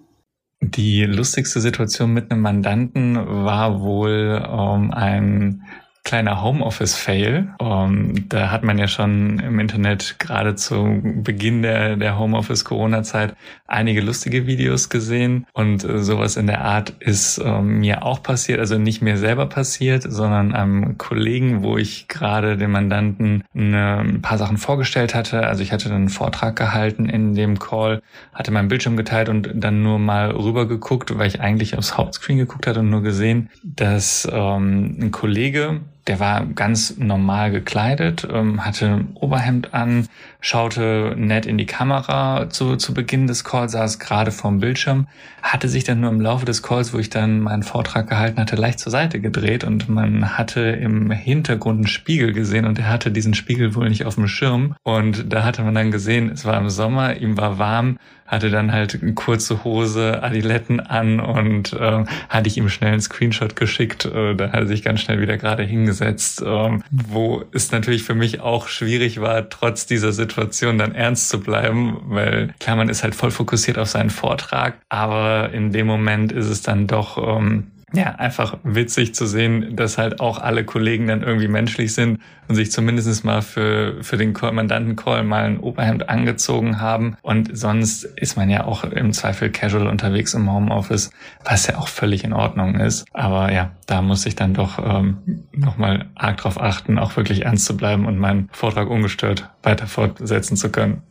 Die lustigste Situation mit einem Mandanten war wohl ähm, ein kleiner Homeoffice-Fail. Um, ähm, da hat man ja schon im Internet gerade zu Beginn der, der Homeoffice-Corona-Zeit einige lustige Videos gesehen und äh, sowas in der Art ist äh, mir auch passiert, also nicht mir selber passiert, sondern einem Kollegen, wo ich gerade dem Mandanten eine, ein paar Sachen vorgestellt hatte. Also ich hatte einen Vortrag gehalten in dem Call, hatte meinen Bildschirm geteilt und dann nur mal rüber geguckt, weil ich eigentlich aufs Hauptscreen geguckt hatte und nur gesehen, dass ähm, ein Kollege der war ganz normal gekleidet, ähm, hatte Oberhemd an, schaute nett in die Kamera zu, zu Beginn des Calls, saß gerade vorm Bildschirm, hatte sich dann nur im Laufe des Calls, wo ich dann meinen Vortrag gehalten hatte, leicht zur Seite gedreht und man hatte im Hintergrund einen Spiegel gesehen und er hatte diesen Spiegel wohl nicht auf dem Schirm und da hatte man dann gesehen, es war im Sommer, ihm war warm, hatte dann halt eine kurze Hose, Adiletten an und äh, hatte ich ihm schnell einen Screenshot geschickt. Äh, da hat er sich ganz schnell wieder gerade hingesetzt, äh, wo es natürlich für mich auch schwierig war, trotz dieser Situation dann ernst zu bleiben, weil klar, man ist halt voll fokussiert auf seinen Vortrag, aber in dem Moment ist es dann doch ähm, ja, einfach witzig zu sehen, dass halt auch alle Kollegen dann irgendwie menschlich sind und sich zumindest mal für, für den Mandanten-Call mal ein Oberhemd angezogen haben. Und sonst ist man ja auch im Zweifel casual unterwegs im Homeoffice, was ja auch völlig in Ordnung ist. Aber ja, da muss ich dann doch ähm, nochmal arg drauf achten, auch wirklich ernst zu bleiben und meinen Vortrag ungestört weiter fortsetzen zu können.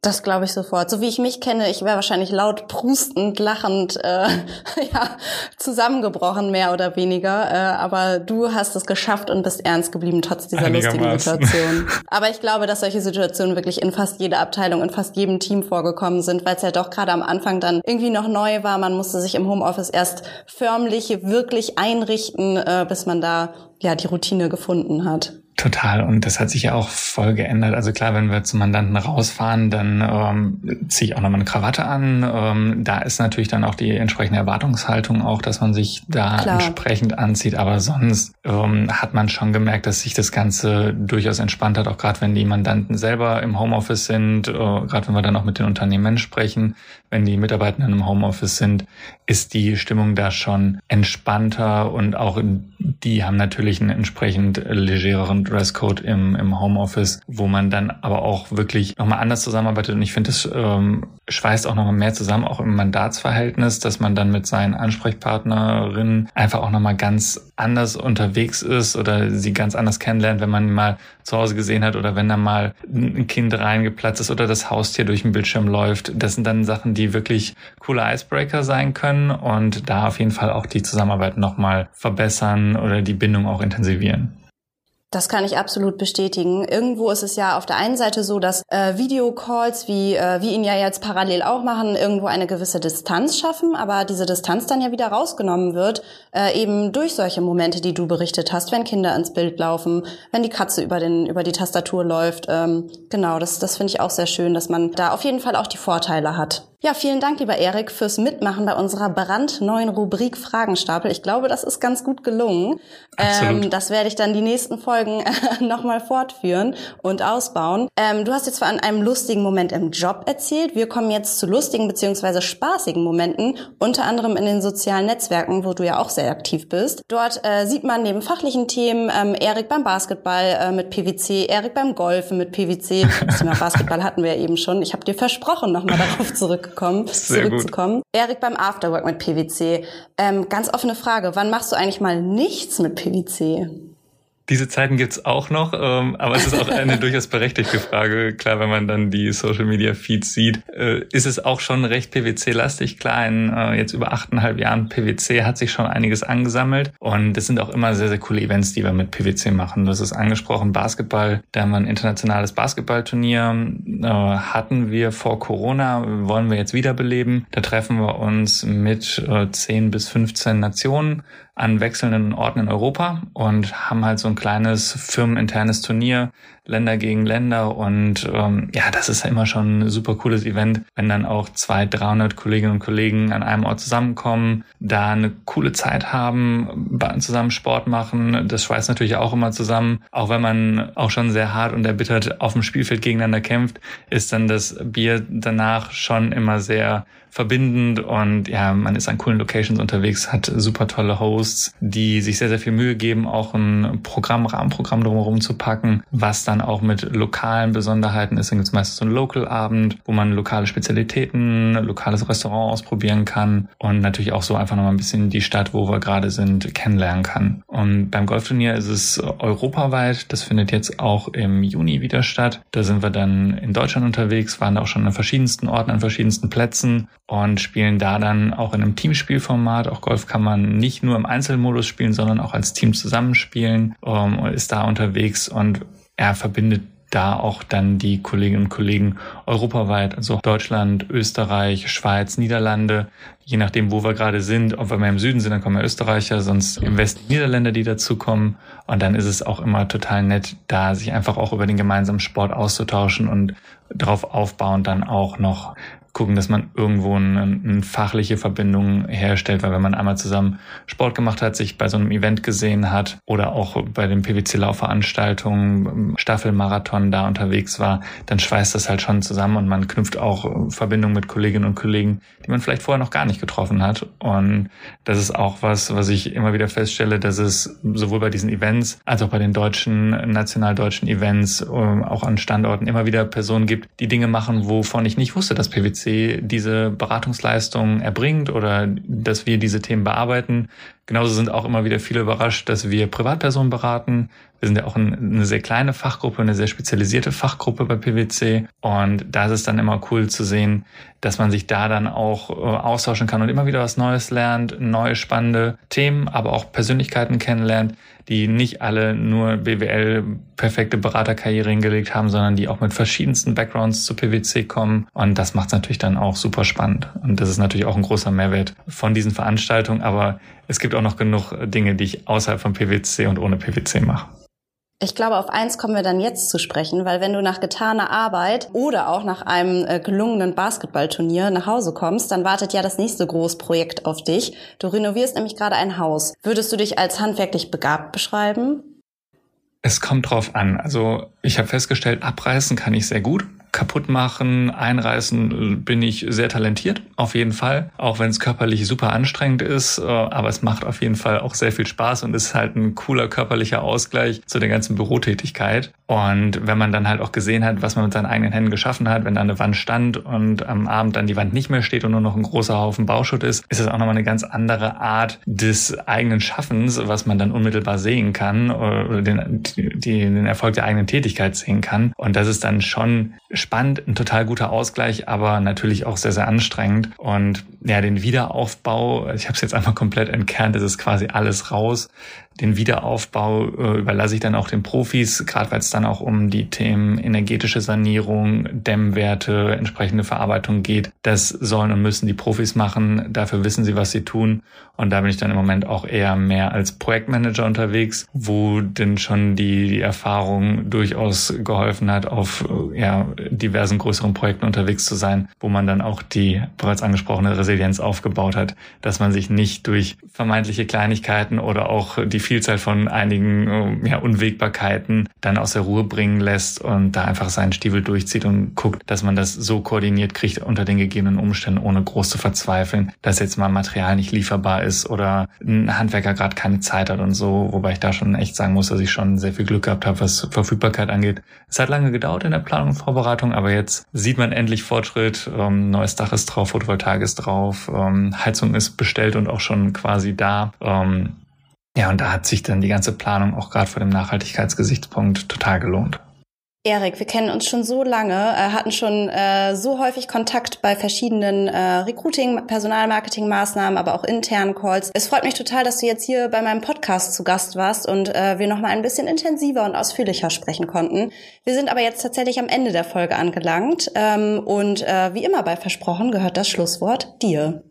Das glaube ich sofort. So wie ich mich kenne, ich wäre wahrscheinlich laut prustend, lachend, äh, *laughs* ja, zusammengebrochen, mehr oder weniger. Äh, aber du hast es geschafft und bist ernst geblieben, trotz dieser lustigen Situation. *laughs* Aber ich glaube, dass solche Situationen wirklich in fast jeder Abteilung, in fast jedem Team vorgekommen sind, weil es ja doch gerade am Anfang dann irgendwie noch neu war. Man musste sich im Homeoffice erst förmlich wirklich einrichten, äh, bis man da ja die Routine gefunden hat. Total. Und das hat sich ja auch voll geändert. Also klar, wenn wir zum Mandanten rausfahren, dann ähm, ziehe ich auch nochmal eine Krawatte an. Ähm, da ist natürlich dann auch die entsprechende Erwartungshaltung auch, dass man sich da klar. entsprechend anzieht. Aber sonst ähm, hat man schon gemerkt, dass sich das Ganze durchaus entspannt hat, auch gerade wenn die Mandanten selber im Homeoffice sind, äh, gerade wenn wir dann auch mit den Unternehmen sprechen, wenn die Mitarbeitenden im Homeoffice sind, ist die Stimmung da schon entspannter und auch die haben natürlich einen entsprechend legereren Dresscode im, im Homeoffice, wo man dann aber auch wirklich nochmal anders zusammenarbeitet. Und ich finde, das ähm, schweißt auch nochmal mehr zusammen, auch im Mandatsverhältnis, dass man dann mit seinen Ansprechpartnerinnen einfach auch nochmal ganz anders unterwegs ist oder sie ganz anders kennenlernt, wenn man mal zu Hause gesehen hat oder wenn da mal ein Kind reingeplatzt ist oder das Haustier durch den Bildschirm läuft. Das sind dann Sachen, die wirklich coole Icebreaker sein können und da auf jeden Fall auch die Zusammenarbeit nochmal verbessern oder die Bindung auch intensivieren. Das kann ich absolut bestätigen. Irgendwo ist es ja auf der einen Seite so, dass äh, Videocalls, wie äh, wie ihn ja jetzt parallel auch machen, irgendwo eine gewisse Distanz schaffen, aber diese Distanz dann ja wieder rausgenommen wird, äh, eben durch solche Momente, die du berichtet hast, wenn Kinder ins Bild laufen, wenn die Katze über den über die Tastatur läuft. Ähm, genau, das das finde ich auch sehr schön, dass man da auf jeden Fall auch die Vorteile hat. Ja, vielen Dank, lieber Erik, fürs Mitmachen bei unserer brandneuen Rubrik Fragenstapel. Ich glaube, das ist ganz gut gelungen. Ähm, das werde ich dann die nächsten Folgen *laughs* nochmal fortführen und ausbauen. Ähm, du hast jetzt von einem lustigen Moment im Job erzählt. Wir kommen jetzt zu lustigen beziehungsweise spaßigen Momenten, unter anderem in den sozialen Netzwerken, wo du ja auch sehr aktiv bist. Dort äh, sieht man neben fachlichen Themen ähm, Erik beim Basketball äh, mit PwC, Erik beim Golfen mit PwC. *laughs* Das Thema Basketball hatten wir ja eben schon. Ich habe dir versprochen, nochmal darauf zurück zurückgekommen, zurückzukommen. Erik beim Afterwork mit PwC. Ähm, ganz offene Frage, wann machst du eigentlich mal nichts mit PwC? Diese Zeiten gibt's auch noch, ähm, aber es ist auch eine *laughs* durchaus berechtigte Frage. Klar, wenn man dann die Social Media Feeds sieht, äh, ist es auch schon recht PwC-lastig. Klar, in äh, jetzt über achteinhalb Jahren PwC hat sich schon einiges angesammelt und es sind auch immer sehr, sehr coole Events, die wir mit PwC machen. Das ist angesprochen Basketball. Da haben wir ein internationales Basketballturnier, äh, hatten wir vor Corona, wollen wir jetzt wiederbeleben. Da treffen wir uns mit äh, 10 bis 15 Nationen an wechselnden Orten in Europa und haben halt so ein kleines firmeninternes Turnier, Länder gegen Länder und ähm, ja, das ist ja immer schon ein super cooles Event, wenn dann auch zwei, 300 Kolleginnen und Kollegen an einem Ort zusammenkommen, da eine coole Zeit haben, zusammen Sport machen, das schweißt natürlich auch immer zusammen, auch wenn man auch schon sehr hart und erbittert auf dem Spielfeld gegeneinander kämpft, ist dann das Bier danach schon immer sehr verbindend und ja, man ist an coolen Locations unterwegs, hat super tolle Hosts, die sich sehr, sehr viel Mühe geben, auch ein Programm, Rahmenprogramm drumherum zu packen, was dann auch mit lokalen Besonderheiten ist. Dann gibt es meistens so einen Local-Abend, wo man lokale Spezialitäten, lokales Restaurant ausprobieren kann und natürlich auch so einfach nochmal ein bisschen die Stadt, wo wir gerade sind, kennenlernen kann. Und beim Golfturnier ist es europaweit. Das findet jetzt auch im Juni wieder statt. Da sind wir dann in Deutschland unterwegs, waren auch schon an verschiedensten Orten, an verschiedensten Plätzen und spielen da dann auch in einem Teamspielformat. Auch Golf kann man nicht nur im Einzelmodus spielen, sondern auch als Team zusammenspielen und ist da unterwegs und er verbindet da auch dann die Kolleginnen und Kollegen europaweit, also Deutschland, Österreich, Schweiz, Niederlande, je nachdem, wo wir gerade sind. Ob wir mehr im Süden sind, dann kommen ja Österreicher, sonst im Westen Niederländer, die dazukommen. Und dann ist es auch immer total nett, da sich einfach auch über den gemeinsamen Sport auszutauschen und darauf aufbauend dann auch noch gucken, dass man irgendwo eine, eine, fachliche Verbindung herstellt, weil wenn man einmal zusammen Sport gemacht hat, sich bei so einem Event gesehen hat oder auch bei den PwC-Laufveranstaltungen, Staffelmarathon da unterwegs war, dann schweißt das halt schon zusammen und man knüpft auch Verbindungen mit Kolleginnen und Kollegen, die man vielleicht vorher noch gar nicht getroffen hat. Und das ist auch was, was ich immer wieder feststelle, dass es sowohl bei diesen Events als auch bei den deutschen, national-deutschen Events, ähm, auch an Standorten immer wieder Personen gibt, die Dinge machen, wovon ich nicht wusste, dass PwC diese Beratungsleistung erbringt oder dass wir diese Themen bearbeiten. Genauso sind auch immer wieder viele überrascht, dass wir Privatpersonen beraten. Wir sind ja auch eine sehr kleine Fachgruppe, eine sehr spezialisierte Fachgruppe bei PwC. Und da ist es dann immer cool zu sehen, dass man sich da dann auch äh, austauschen kann und immer wieder was Neues lernt, neue spannende Themen, aber auch Persönlichkeiten kennenlernt, die nicht alle nur BWL perfekte Beraterkarriere hingelegt haben, sondern die auch mit verschiedensten Backgrounds zu PwC kommen. Und das macht es natürlich dann auch super spannend. Und das ist natürlich auch ein großer Mehrwert von diesen Veranstaltungen. Aber es gibt auch noch genug Dinge, die ich außerhalb von PwC und ohne PwC mache. Ich glaube, auf eins kommen wir dann jetzt zu sprechen, weil wenn du nach getaner Arbeit oder auch nach einem äh, gelungenen Basketballturnier nach Hause kommst, dann wartet ja das nächste Großprojekt auf dich. Du renovierst nämlich gerade ein Haus. Würdest du dich als handwerklich begabt beschreiben? Es kommt drauf an. Also ich habe festgestellt, abreißen kann ich sehr gut kaputt machen, einreißen, äh, bin ich sehr talentiert, auf jeden Fall. Auch wenn es körperlich super anstrengend ist, äh, aber es macht auf jeden Fall auch sehr viel Spaß und ist halt ein cooler körperlicher Ausgleich zu der ganzen Bürotätigkeit. Und wenn man dann halt auch gesehen hat, was man mit seinen eigenen Händen geschaffen hat, wenn da eine Wand stand und am Abend dann die Wand nicht mehr steht und nur noch ein großer Haufen Bauschutt ist, ist es auch nochmal eine ganz andere Art des eigenen Schaffens, was man dann unmittelbar sehen kann oder den, die, den Erfolg der eigenen Tätigkeit sehen kann. Und das ist dann schon spannend, ein total guter Ausgleich, aber natürlich auch sehr, sehr anstrengend. Und ja, den Wiederaufbau, ich habe es jetzt einmal komplett entkernt, es ist quasi alles raus. Den Wiederaufbau äh, überlasse ich dann auch den Profis, gerade weil es dann auch um die Themen energetische Sanierung, Dämmwerte, entsprechende Verarbeitung geht. Das sollen und müssen die Profis machen. Dafür wissen sie, was sie tun. Und da bin ich dann im Moment auch eher mehr als Projektmanager unterwegs, wo denn schon die, die Erfahrung durchaus geholfen hat, auf ja, diversen größeren Projekten unterwegs zu sein, wo man dann auch die bereits angesprochene Resilienz aufgebaut hat, dass man sich nicht durch vermeintliche Kleinigkeiten oder auch die Vielzahl von einigen ja, Unwägbarkeiten dann aus der Ruhe bringen lässt und da einfach seinen Stiefel durchzieht und guckt, dass man das so koordiniert kriegt unter den gegebenen Umständen, ohne groß zu verzweifeln, dass jetzt mal Material nicht lieferbar ist oder ein Handwerker gerade keine Zeit hat und so, wobei ich da schon echt sagen muss, dass ich schon sehr viel Glück gehabt habe, was Verfügbarkeit angeht. Es hat lange gedauert in der Planung und Vorbereitung, aber jetzt sieht man endlich Fortschritt. Ähm, neues Dach ist drauf, Photovoltaik ist drauf, ähm, Heizung ist bestellt und auch schon quasi da. Ähm, ja, und da hat sich dann die ganze Planung auch gerade vor dem Nachhaltigkeitsgesichtspunkt total gelohnt. Erik, wir kennen uns schon so lange, äh, hatten schon äh, so häufig Kontakt bei verschiedenen äh, Recruiting, Personalmarketing-Maßnahmen, aber auch internen Calls. Es freut mich total, dass du jetzt hier bei meinem Podcast zu Gast warst und äh, wir noch mal ein bisschen intensiver und ausführlicher sprechen konnten. Wir sind aber jetzt tatsächlich am Ende der Folge angelangt ähm, und äh, wie immer bei Versprochen gehört das Schlusswort dir.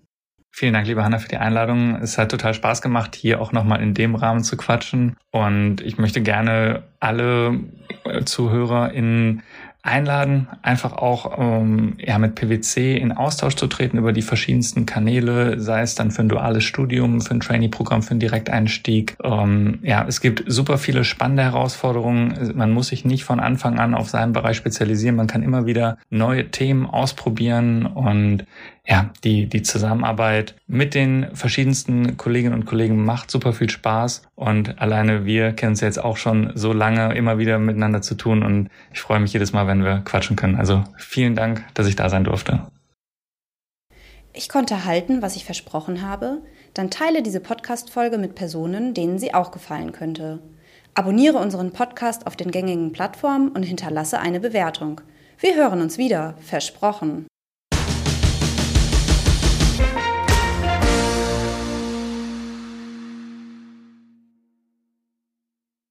Vielen Dank, liebe Hanna, für die Einladung. Es hat total Spaß gemacht, hier auch nochmal in dem Rahmen zu quatschen. Und ich möchte gerne alle äh, ZuhörerInnen einladen, einfach auch ähm, ja, mit PwC in Austausch zu treten über die verschiedensten Kanäle, sei es dann für ein duales Studium, für ein Trainee-Programm, für einen Direkteinstieg. Ähm, ja, es gibt super viele spannende Herausforderungen. Man muss sich nicht von Anfang an auf seinen Bereich spezialisieren. Man kann immer wieder neue Themen ausprobieren und ja, die, die Zusammenarbeit mit den verschiedensten Kolleginnen und Kollegen macht super viel Spaß und alleine wir kennen es jetzt auch schon so lange immer wieder miteinander zu tun und ich freue mich jedes Mal, wenn wir quatschen können. Also vielen Dank, dass ich da sein durfte. Ich konnte halten, was ich versprochen habe. Dann teile diese Podcast-Folge mit Personen, denen sie auch gefallen könnte. Abonniere unseren Podcast auf den gängigen Plattformen und hinterlasse eine Bewertung. Wir hören uns wieder, versprochen.